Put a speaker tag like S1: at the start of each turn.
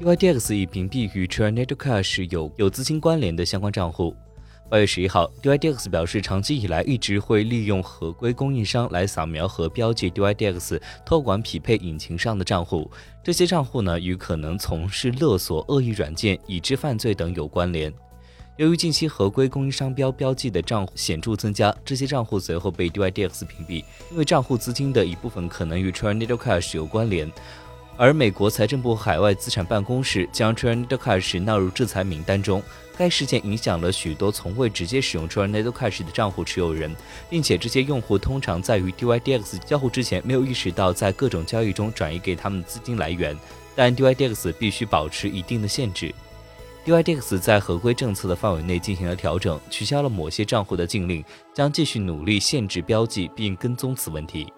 S1: DYDX 已屏蔽与 Trinidad Cash 有有资金关联的相关账户。八月十一号，DYDX 表示，长期以来一直会利用合规供应商来扫描和标记 DYDX 托管匹配引擎上的账户。这些账户呢，与可能从事勒索、恶意软件、已知犯罪等有关联。由于近期合规供应商标标记的账户显著增加，这些账户随后被 DYDX 屏蔽，因为账户资金的一部分可能与 Trinidad Cash 有关联。而美国财政部海外资产办公室将 Trinidad Cash 纳入制裁名单中。该事件影响了许多从未直接使用 Trinidad Cash 的账户持有人，并且这些用户通常在与 DYDX 交互之前没有意识到在各种交易中转移给他们的资金来源。但 DYDX 必须保持一定的限制。DYDX 在合规政策的范围内进行了调整，取消了某些账户的禁令，将继续努力限制标记并跟踪此问题。